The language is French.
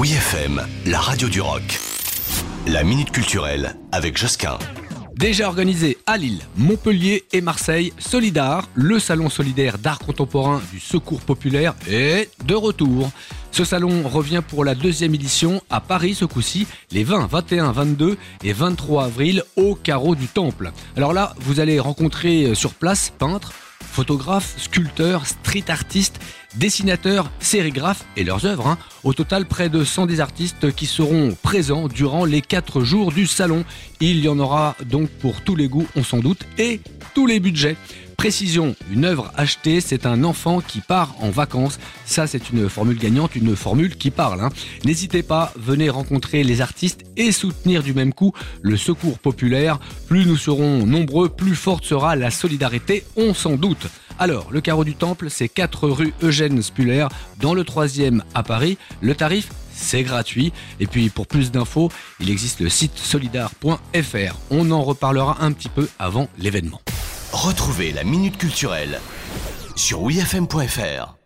Oui FM, la radio du rock. La minute culturelle avec Josquin. Déjà organisé à Lille, Montpellier et Marseille, Solidar, le salon solidaire d'art contemporain du Secours populaire, est de retour. Ce salon revient pour la deuxième édition à Paris ce coup-ci, les 20, 21, 22 et 23 avril au carreau du Temple. Alors là, vous allez rencontrer sur place peintres, photographes, sculpteurs, street artistes, dessinateurs, sérigraphes et leurs œuvres. Hein. Au total, près de 110 artistes qui seront présents durant les 4 jours du salon. Il y en aura donc pour tous les goûts, on s'en doute, et tous les budgets. Précision, une œuvre achetée, c'est un enfant qui part en vacances. Ça, c'est une formule gagnante, une formule qui parle. Hein. N'hésitez pas, venez rencontrer les artistes et soutenir du même coup le secours populaire. Plus nous serons nombreux, plus forte sera la solidarité, on s'en doute. Alors, le carreau du Temple, c'est 4 rue Eugène Spuller, dans le 3e à Paris. Le tarif, c'est gratuit. Et puis, pour plus d'infos, il existe le site solidar.fr. On en reparlera un petit peu avant l'événement. Retrouvez la Minute Culturelle sur wfm.fr.